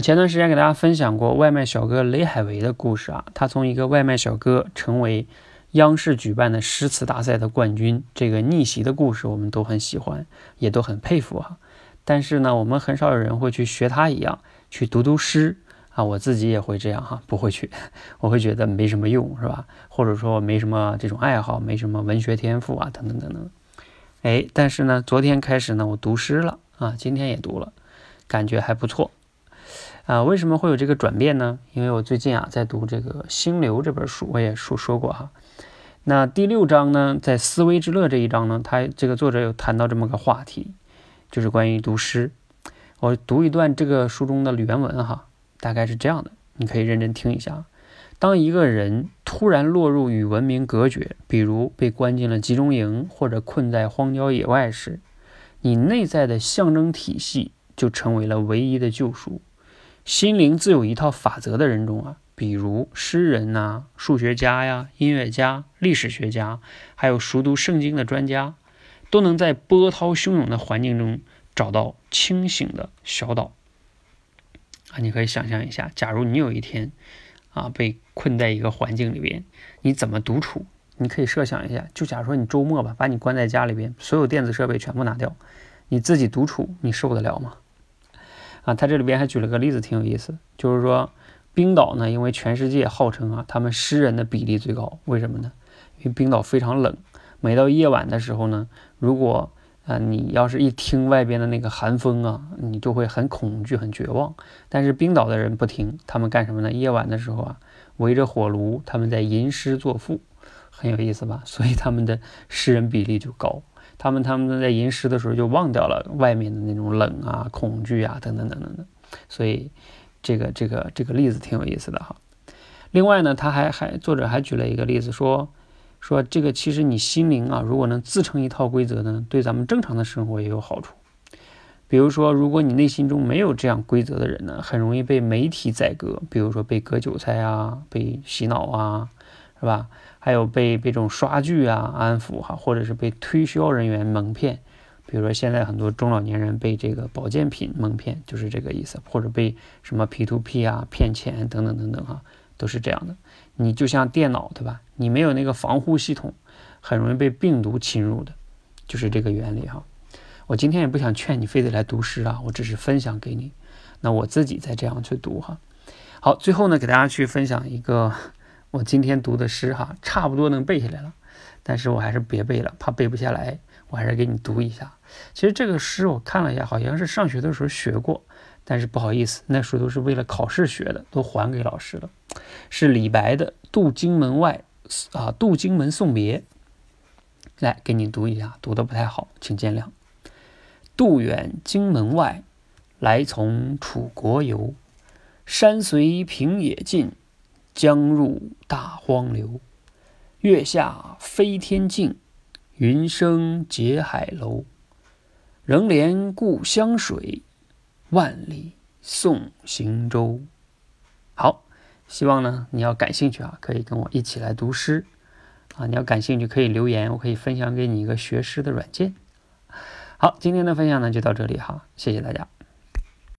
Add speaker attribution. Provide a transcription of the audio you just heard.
Speaker 1: 前段时间给大家分享过外卖小哥雷海为的故事啊，他从一个外卖小哥成为央视举办的诗词大赛的冠军，这个逆袭的故事我们都很喜欢，也都很佩服啊。但是呢，我们很少有人会去学他一样去读读诗啊，我自己也会这样哈，不会去，我会觉得没什么用，是吧？或者说没什么这种爱好，没什么文学天赋啊，等等等等。哎，但是呢，昨天开始呢，我读诗了啊，今天也读了，感觉还不错。啊，为什么会有这个转变呢？因为我最近啊在读这个《心流》这本书，我也说说过哈。那第六章呢，在思维之乐这一章呢，他这个作者有谈到这么个话题，就是关于读诗。我读一段这个书中的原文哈，大概是这样的，你可以认真听一下。当一个人突然落入与文明隔绝，比如被关进了集中营或者困在荒郊野外时，你内在的象征体系就成为了唯一的救赎。心灵自有一套法则的人中啊，比如诗人呐、数学家呀、音乐家、历史学家，还有熟读圣经的专家，都能在波涛汹涌的环境中找到清醒的小岛。啊，你可以想象一下，假如你有一天啊被困在一个环境里边，你怎么独处？你可以设想一下，就假如说你周末吧，把你关在家里边，所有电子设备全部拿掉，你自己独处，你受得了吗？啊，他这里边还举了个例子，挺有意思，就是说冰岛呢，因为全世界号称啊，他们诗人的比例最高，为什么呢？因为冰岛非常冷，每到夜晚的时候呢，如果啊你要是一听外边的那个寒风啊，你就会很恐惧、很绝望。但是冰岛的人不听，他们干什么呢？夜晚的时候啊，围着火炉，他们在吟诗作赋，很有意思吧？所以他们的诗人比例就高。他们他们在吟诗的时候就忘掉了外面的那种冷啊、恐惧啊等等等等的，所以这个这个这个例子挺有意思的哈。另外呢，他还还作者还举了一个例子，说说这个其实你心灵啊，如果能自成一套规则呢，对咱们正常的生活也有好处。比如说，如果你内心中没有这样规则的人呢，很容易被媒体宰割，比如说被割韭菜啊、被洗脑啊，是吧？还有被被这种刷剧啊安抚哈，或者是被推销人员蒙骗，比如说现在很多中老年人被这个保健品蒙骗，就是这个意思，或者被什么 P to P 啊骗钱等等等等哈，都是这样的。你就像电脑对吧？你没有那个防护系统，很容易被病毒侵入的，就是这个原理哈。我今天也不想劝你非得来读诗啊，我只是分享给你。那我自己再这样去读哈。好，最后呢，给大家去分享一个。我今天读的诗哈，差不多能背下来了，但是我还是别背了，怕背不下来。我还是给你读一下。其实这个诗我看了一下，好像是上学的时候学过，但是不好意思，那时候都是为了考试学的，都还给老师了。是李白的《渡荆门外》啊，《渡荆门送别》。来给你读一下，读的不太好，请见谅。渡远荆门外，来从楚国游。山随平野尽。江入大荒流，月下飞天镜，云生结海楼。仍怜故乡水，万里送行舟。好，希望呢你要感兴趣啊，可以跟我一起来读诗啊。你要感兴趣可以留言，我可以分享给你一个学诗的软件。好，今天的分享呢就到这里哈，谢谢大家。